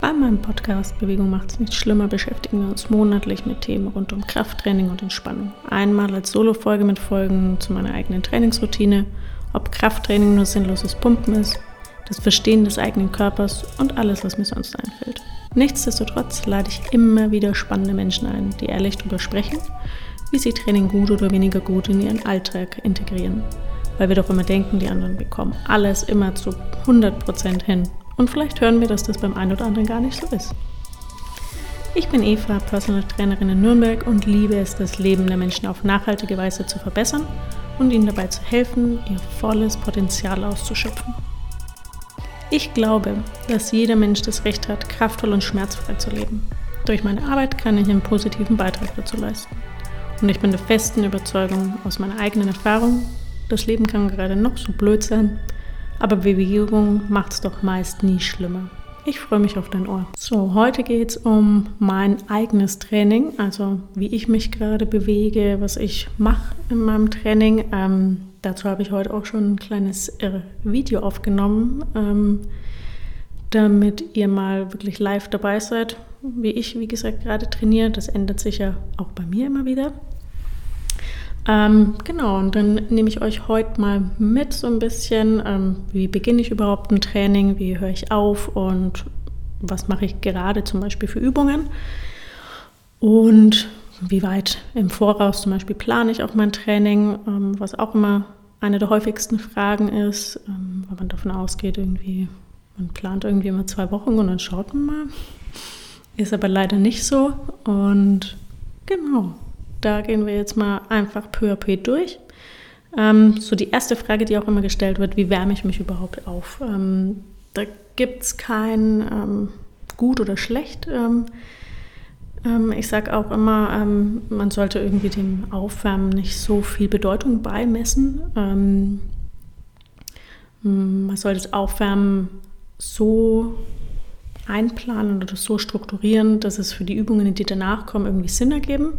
Bei meinem Podcast Bewegung macht es nicht schlimmer beschäftigen wir uns monatlich mit Themen rund um Krafttraining und Entspannung. Einmal als Solo-Folge mit Folgen zu meiner eigenen Trainingsroutine, ob Krafttraining nur sinnloses Pumpen ist, das Verstehen des eigenen Körpers und alles, was mir sonst einfällt. Nichtsdestotrotz lade ich immer wieder spannende Menschen ein, die ehrlich darüber sprechen, wie sie Training gut oder weniger gut in ihren Alltag integrieren. Weil wir doch immer denken, die anderen bekommen alles immer zu 100% hin und vielleicht hören wir, dass das beim einen oder anderen gar nicht so ist. Ich bin Eva, Personal Trainerin in Nürnberg und liebe es, das Leben der Menschen auf nachhaltige Weise zu verbessern und ihnen dabei zu helfen, ihr volles Potenzial auszuschöpfen. Ich glaube, dass jeder Mensch das Recht hat, kraftvoll und schmerzfrei zu leben. Durch meine Arbeit kann ich einen positiven Beitrag dazu leisten. Und ich bin der festen Überzeugung aus meiner eigenen Erfahrung, das Leben kann gerade noch so blöd sein, aber Bewegung macht es doch meist nie schlimmer. Ich freue mich auf dein Ohr. So, heute geht es um mein eigenes Training, also wie ich mich gerade bewege, was ich mache in meinem Training. Ähm, dazu habe ich heute auch schon ein kleines äh, Video aufgenommen, ähm, damit ihr mal wirklich live dabei seid, wie ich, wie gesagt, gerade trainiere. Das ändert sich ja auch bei mir immer wieder. Ähm, genau, und dann nehme ich euch heute mal mit so ein bisschen, ähm, wie beginne ich überhaupt ein Training, wie höre ich auf? Und was mache ich gerade zum Beispiel für Übungen? Und wie weit im Voraus zum Beispiel plane ich auch mein Training, ähm, was auch immer eine der häufigsten Fragen ist, ähm, weil man davon ausgeht, irgendwie, man plant irgendwie immer zwei Wochen und dann schaut man mal. Ist aber leider nicht so. Und genau. Da gehen wir jetzt mal einfach peu à peu durch. Ähm, so die erste Frage, die auch immer gestellt wird, wie wärme ich mich überhaupt auf? Ähm, da gibt es kein ähm, gut oder schlecht. Ähm, ähm, ich sage auch immer, ähm, man sollte irgendwie dem Aufwärmen nicht so viel Bedeutung beimessen. man sollte das Aufwärmen so einplanen oder so strukturieren, dass es für die Übungen, die danach kommen, irgendwie Sinn ergeben.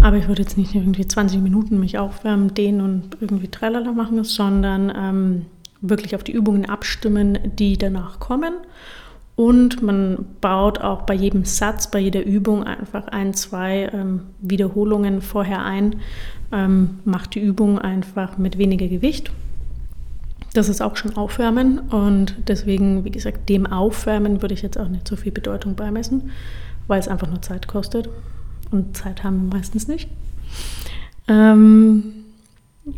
Aber ich würde jetzt nicht irgendwie 20 Minuten mich aufwärmen, dehnen und irgendwie tralala machen, sondern ähm, wirklich auf die Übungen abstimmen, die danach kommen. Und man baut auch bei jedem Satz, bei jeder Übung einfach ein, zwei ähm, Wiederholungen vorher ein, ähm, macht die Übung einfach mit weniger Gewicht. Das ist auch schon Aufwärmen und deswegen, wie gesagt, dem Aufwärmen würde ich jetzt auch nicht so viel Bedeutung beimessen, weil es einfach nur Zeit kostet. Und Zeit haben meistens nicht. Ähm,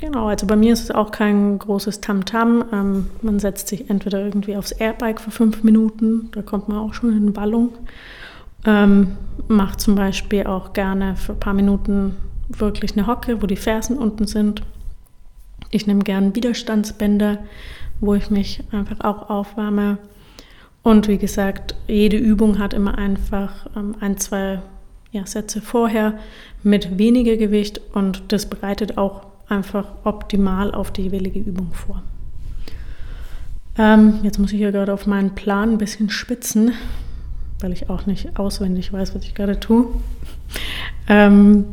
genau, also bei mir ist es auch kein großes Tamtam. -Tam. Ähm, man setzt sich entweder irgendwie aufs Airbike für fünf Minuten, da kommt man auch schon in Ballung. Ähm, macht zum Beispiel auch gerne für ein paar Minuten wirklich eine Hocke, wo die Fersen unten sind. Ich nehme gerne Widerstandsbänder, wo ich mich einfach auch aufwärme. Und wie gesagt, jede Übung hat immer einfach ähm, ein, zwei ja, Sätze vorher mit weniger Gewicht und das bereitet auch einfach optimal auf die jeweilige Übung vor. Ähm, jetzt muss ich hier gerade auf meinen Plan ein bisschen spitzen, weil ich auch nicht auswendig weiß, was ich gerade tue. Ähm,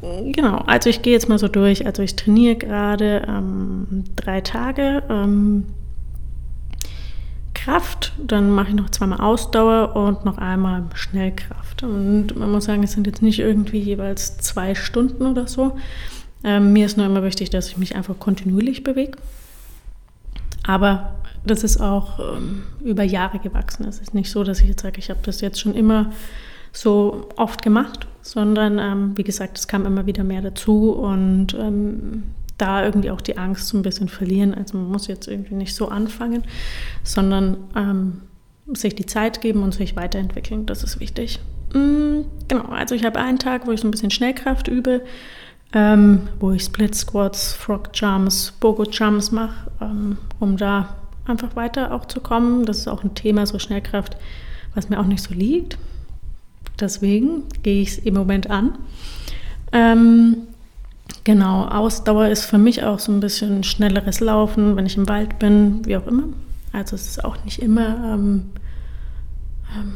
genau, also ich gehe jetzt mal so durch. Also ich trainiere gerade ähm, drei Tage. Ähm, Kraft, dann mache ich noch zweimal Ausdauer und noch einmal Schnellkraft. Und man muss sagen, es sind jetzt nicht irgendwie jeweils zwei Stunden oder so. Ähm, mir ist nur immer wichtig, dass ich mich einfach kontinuierlich bewege. Aber das ist auch ähm, über Jahre gewachsen. Es ist nicht so, dass ich jetzt sage, ich habe das jetzt schon immer so oft gemacht, sondern ähm, wie gesagt, es kam immer wieder mehr dazu und ähm, da irgendwie auch die Angst so ein bisschen verlieren. Also man muss jetzt irgendwie nicht so anfangen, sondern ähm, sich die Zeit geben und sich weiterentwickeln. Das ist wichtig. Mhm, genau, also ich habe einen Tag, wo ich so ein bisschen Schnellkraft übe, ähm, wo ich Split Squats, Frog Jumps, Bogo Jumps mache, ähm, um da einfach weiter auch zu kommen. Das ist auch ein Thema, so Schnellkraft, was mir auch nicht so liegt. Deswegen gehe ich es im Moment an. Ähm, Genau, Ausdauer ist für mich auch so ein bisschen schnelleres Laufen, wenn ich im Wald bin, wie auch immer. Also es ist auch nicht immer, ähm, ähm,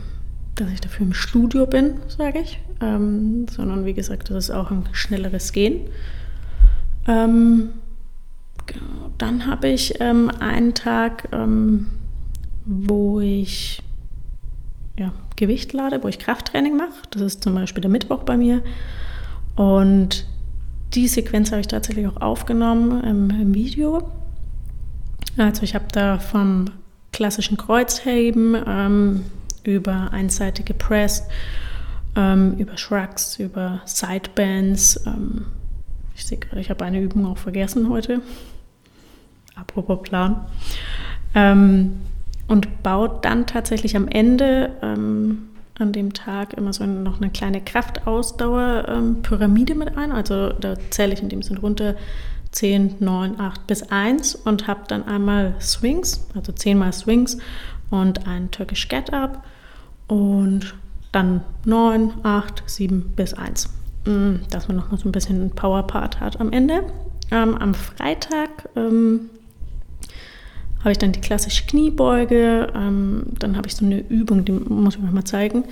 dass ich dafür im Studio bin, sage ich, ähm, sondern wie gesagt, das ist auch ein schnelleres Gehen. Ähm, genau, dann habe ich ähm, einen Tag, ähm, wo ich ja, Gewicht lade, wo ich Krafttraining mache. Das ist zum Beispiel der Mittwoch bei mir. Und die Sequenz habe ich tatsächlich auch aufgenommen im, im Video. Also ich habe da vom klassischen Kreuzheben ähm, über einseitige Press, ähm, über Shrugs, über Sidebands. Ähm, ich sehe gerade, ich habe eine Übung auch vergessen heute. Apropos Plan. Ähm, und baut dann tatsächlich am Ende ähm, an dem Tag immer so noch eine kleine Kraftausdauer-Pyramide ähm, mit ein. Also da zähle ich in dem Sinne runter 10, 9, 8 bis 1 und habe dann einmal Swings, also 10 mal Swings und ein Turkish Get Up und dann 9, 8, 7 bis 1. Mm, dass man nochmal so ein bisschen einen Power Part hat am Ende. Ähm, am Freitag ähm, habe ich dann die klassische Kniebeuge, ähm, dann habe ich so eine Übung, die muss ich euch mal zeigen,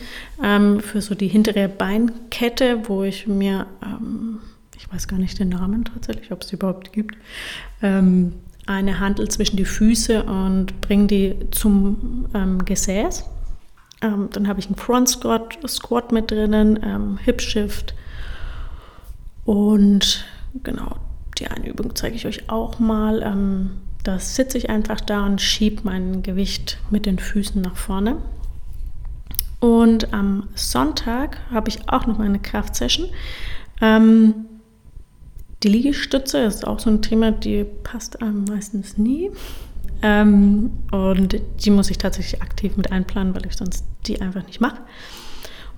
ähm, für so die hintere Beinkette, wo ich mir, ähm, ich weiß gar nicht den Namen tatsächlich, ob es die überhaupt gibt, ähm, eine Handel zwischen die Füße und bringe die zum ähm, Gesäß. Ähm, dann habe ich einen Front Squat, Squat mit drinnen, Hip Shift und genau, die eine Übung zeige ich euch auch mal da sitze ich einfach da und schiebe mein Gewicht mit den Füßen nach vorne. Und am Sonntag habe ich auch noch mal eine Kraftsession. Ähm, die Liegestütze ist auch so ein Thema, die passt einem meistens nie. Ähm, und die muss ich tatsächlich aktiv mit einplanen, weil ich sonst die einfach nicht mache.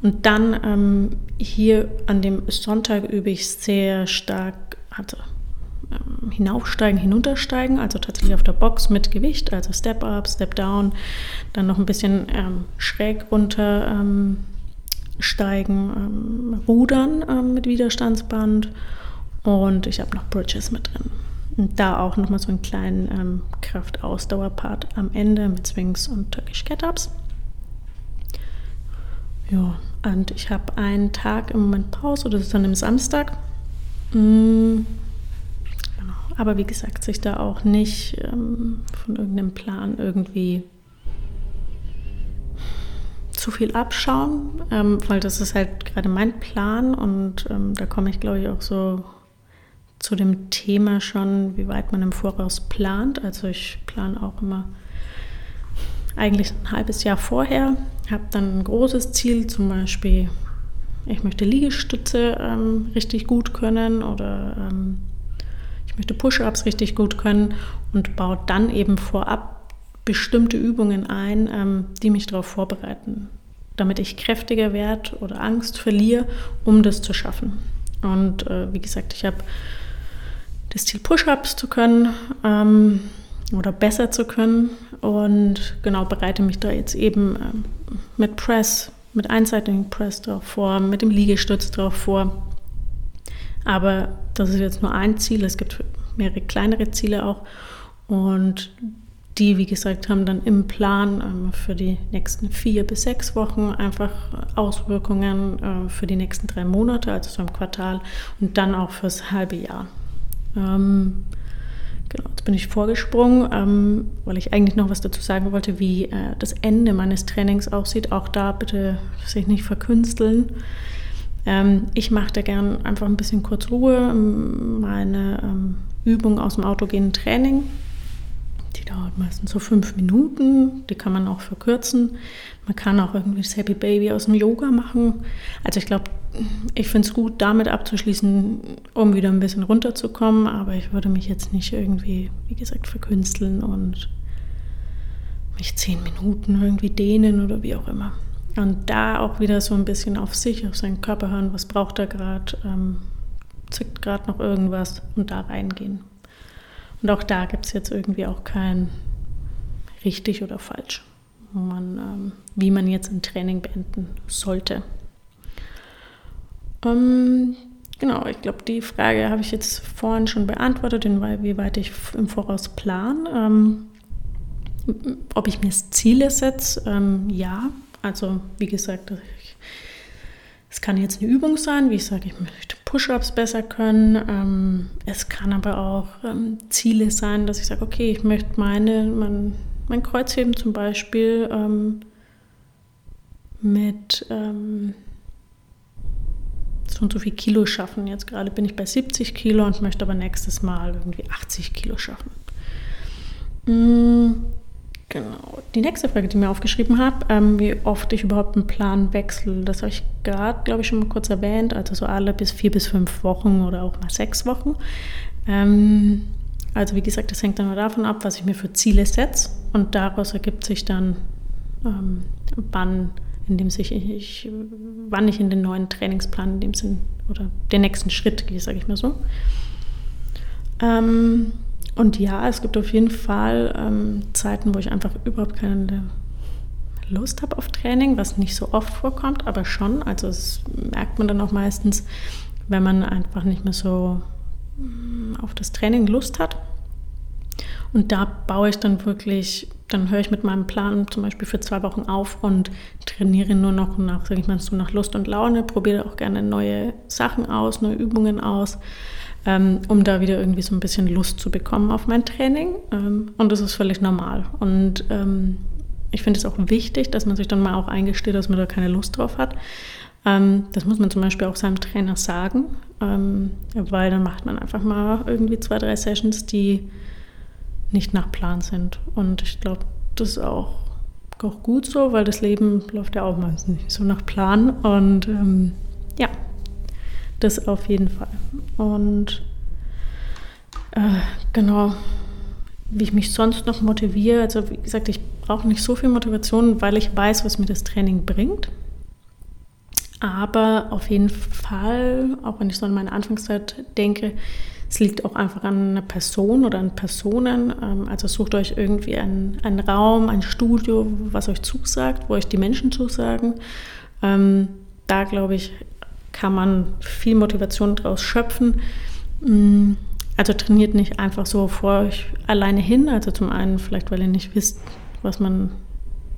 Und dann ähm, hier an dem Sonntag übe ich sehr stark, also hinaufsteigen, hinuntersteigen, also tatsächlich auf der Box mit Gewicht, also Step Up, Step Down, dann noch ein bisschen ähm, schräg runter ähm, steigen, ähm, rudern ähm, mit Widerstandsband und ich habe noch Bridges mit drin. Und da auch nochmal so einen kleinen ähm, Kraftausdauer-Part am Ende mit Swings und Turkish Get-Ups. Ja, und ich habe einen Tag im Moment Pause, das ist dann im Samstag. Mmh aber wie gesagt, sich da auch nicht ähm, von irgendeinem Plan irgendwie zu viel abschauen, ähm, weil das ist halt gerade mein Plan und ähm, da komme ich, glaube ich, auch so zu dem Thema schon, wie weit man im Voraus plant. Also ich plane auch immer eigentlich ein halbes Jahr vorher, habe dann ein großes Ziel, zum Beispiel, ich möchte Liegestütze ähm, richtig gut können oder ähm, möchte Push-ups richtig gut können und baue dann eben vorab bestimmte Übungen ein, ähm, die mich darauf vorbereiten, damit ich kräftiger werde oder Angst verliere, um das zu schaffen. Und äh, wie gesagt, ich habe das Ziel, Push-ups zu können ähm, oder besser zu können und genau bereite mich da jetzt eben äh, mit Press, mit einseitigen Press drauf vor, mit dem Liegestütz drauf vor aber das ist jetzt nur ein Ziel. Es gibt mehrere kleinere Ziele auch. Und die, wie gesagt, haben dann im Plan ähm, für die nächsten vier bis sechs Wochen einfach Auswirkungen äh, für die nächsten drei Monate, also so im Quartal und dann auch fürs halbe Jahr. Ähm, genau, jetzt bin ich vorgesprungen, ähm, weil ich eigentlich noch was dazu sagen wollte, wie äh, das Ende meines Trainings aussieht. Auch da bitte sich nicht verkünsteln. Ähm, ich mache da gern einfach ein bisschen kurz Ruhe, ähm, meine ähm, Übung aus dem autogenen Training. Die dauert meistens so fünf Minuten, die kann man auch verkürzen. Man kann auch irgendwie das Happy Baby aus dem Yoga machen. Also ich glaube, ich finde es gut, damit abzuschließen, um wieder ein bisschen runterzukommen, aber ich würde mich jetzt nicht irgendwie, wie gesagt, verkünsteln und mich zehn Minuten irgendwie dehnen oder wie auch immer. Und da auch wieder so ein bisschen auf sich, auf seinen Körper hören, was braucht er gerade, ähm, zickt gerade noch irgendwas und da reingehen. Und auch da gibt es jetzt irgendwie auch kein richtig oder falsch, man, ähm, wie man jetzt ein Training beenden sollte. Ähm, genau, ich glaube, die Frage habe ich jetzt vorhin schon beantwortet, wie weit ich im Voraus plan. Ähm, ob ich mir Ziele setze, ähm, ja, also wie gesagt, es kann jetzt eine Übung sein, wie ich sage, ich möchte Push-ups besser können. Ähm, es kann aber auch ähm, Ziele sein, dass ich sage, okay, ich möchte meine, mein, mein Kreuzheben zum Beispiel ähm, mit so und so viel Kilo schaffen. Jetzt gerade bin ich bei 70 Kilo und möchte aber nächstes Mal irgendwie 80 Kilo schaffen. Genau. Die nächste Frage, die ich mir aufgeschrieben habe, ähm, wie oft ich überhaupt einen Plan wechsle. Das habe ich gerade, glaube ich, schon mal kurz erwähnt. Also so alle bis vier bis fünf Wochen oder auch mal sechs Wochen. Ähm, also wie gesagt, das hängt dann nur davon ab, was ich mir für Ziele setze. Und daraus ergibt sich dann, ähm, wann, in dem sich ich, wann ich in den neuen Trainingsplan in dem Sinn oder den nächsten Schritt gehe, sage ich mal so. Ähm, und ja, es gibt auf jeden Fall ähm, Zeiten, wo ich einfach überhaupt keine Lust habe auf Training, was nicht so oft vorkommt, aber schon. Also das merkt man dann auch meistens, wenn man einfach nicht mehr so mm, auf das Training Lust hat. Und da baue ich dann wirklich, dann höre ich mit meinem Plan zum Beispiel für zwei Wochen auf und trainiere nur noch nach, sage ich mal, so nach Lust und Laune, probiere auch gerne neue Sachen aus, neue Übungen aus ähm, um da wieder irgendwie so ein bisschen Lust zu bekommen auf mein Training. Ähm, und das ist völlig normal. Und ähm, ich finde es auch wichtig, dass man sich dann mal auch eingesteht, dass man da keine Lust drauf hat. Ähm, das muss man zum Beispiel auch seinem Trainer sagen, ähm, weil dann macht man einfach mal irgendwie zwei, drei Sessions, die nicht nach Plan sind. Und ich glaube, das ist auch, auch gut so, weil das Leben läuft ja auch meistens nicht so nach Plan. Und ähm, ja, das auf jeden Fall. Und äh, genau, wie ich mich sonst noch motiviere. Also wie gesagt, ich brauche nicht so viel Motivation, weil ich weiß, was mir das Training bringt. Aber auf jeden Fall, auch wenn ich so an meine Anfangszeit denke, es liegt auch einfach an einer Person oder an Personen. Ähm, also sucht euch irgendwie einen, einen Raum, ein Studio, was euch zusagt, wo euch die Menschen zusagen. Ähm, da glaube ich, kann man viel Motivation daraus schöpfen. Mm, also trainiert nicht einfach so vor euch alleine hin. Also zum einen vielleicht, weil ihr nicht wisst, was man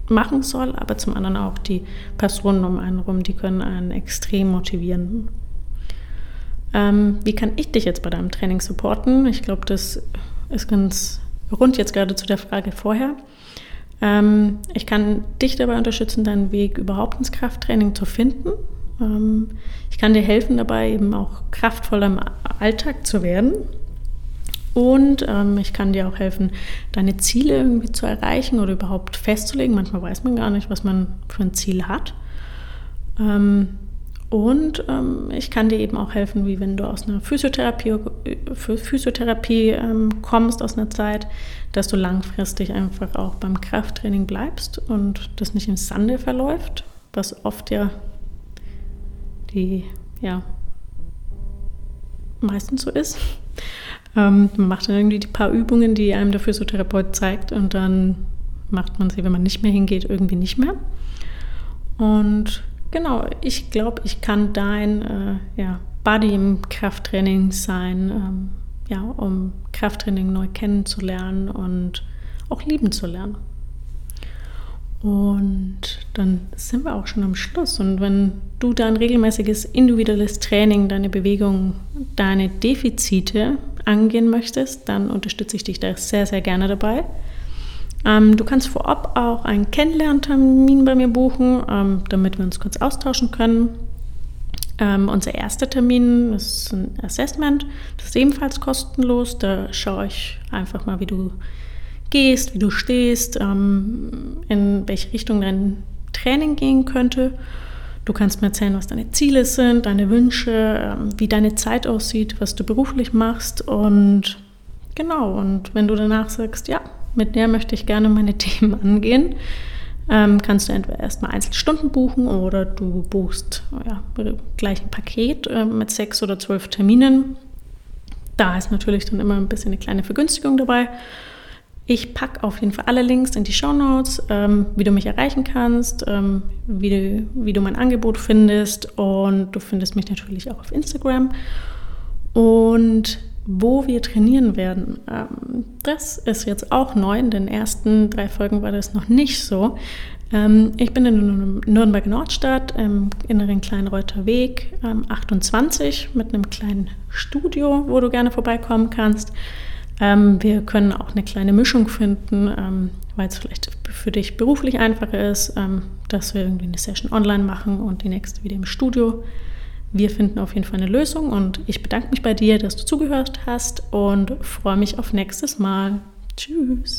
machen soll, aber zum anderen auch die Personen um einen herum, die können einen extrem motivieren. Ähm, wie kann ich dich jetzt bei deinem Training supporten? Ich glaube, das ist ganz rund jetzt gerade zu der Frage vorher. Ähm, ich kann dich dabei unterstützen, deinen Weg überhaupt ins Krafttraining zu finden. Ähm, ich kann dir helfen dabei, eben auch kraftvoller im Alltag zu werden. Und ähm, ich kann dir auch helfen, deine Ziele irgendwie zu erreichen oder überhaupt festzulegen. Manchmal weiß man gar nicht, was man für ein Ziel hat. Ähm, und ähm, ich kann dir eben auch helfen, wie wenn du aus einer Physiotherapie, Physiotherapie ähm, kommst, aus einer Zeit, dass du langfristig einfach auch beim Krafttraining bleibst und das nicht im Sande verläuft, was oft ja die ja meistens so ist. Ähm, man macht dann irgendwie die paar Übungen, die einem der Physiotherapeut zeigt und dann macht man sie, wenn man nicht mehr hingeht, irgendwie nicht mehr. Und genau, ich glaube, ich kann dein äh, ja, Body im Krafttraining sein, ähm, ja, um Krafttraining neu kennenzulernen und auch lieben zu lernen. Und dann sind wir auch schon am Schluss. Und wenn du dein regelmäßiges individuelles Training, deine Bewegung, deine Defizite angehen möchtest, dann unterstütze ich dich da sehr, sehr gerne dabei. Ähm, du kannst vorab auch einen Kennenlerntermin bei mir buchen, ähm, damit wir uns kurz austauschen können. Ähm, unser erster Termin ist ein Assessment, das ist ebenfalls kostenlos. Da schaue ich einfach mal, wie du gehst, wie du stehst, ähm, in welche Richtung dein Training gehen könnte. Du kannst mir erzählen, was deine Ziele sind, deine Wünsche, ähm, wie deine Zeit aussieht, was du beruflich machst und genau. Und wenn du danach sagst, ja, mit der möchte ich gerne meine Themen angehen, ähm, kannst du entweder erstmal Einzelstunden buchen oder du buchst ja, gleich ein Paket mit sechs oder zwölf Terminen. Da ist natürlich dann immer ein bisschen eine kleine Vergünstigung dabei. Ich packe auf jeden Fall alle Links in die Show Notes, ähm, wie du mich erreichen kannst, ähm, wie, du, wie du mein Angebot findest und du findest mich natürlich auch auf Instagram. Und wo wir trainieren werden, ähm, das ist jetzt auch neu. In den ersten drei Folgen war das noch nicht so. Ähm, ich bin in Nürnberg Nordstadt im inneren Kleinreuther Weg 28 ähm, mit einem kleinen Studio, wo du gerne vorbeikommen kannst. Ähm, wir können auch eine kleine Mischung finden, ähm, weil es vielleicht für dich beruflich einfacher ist, ähm, dass wir irgendwie eine Session online machen und die nächste wieder im Studio. Wir finden auf jeden Fall eine Lösung und ich bedanke mich bei dir, dass du zugehört hast und freue mich auf nächstes Mal. Tschüss.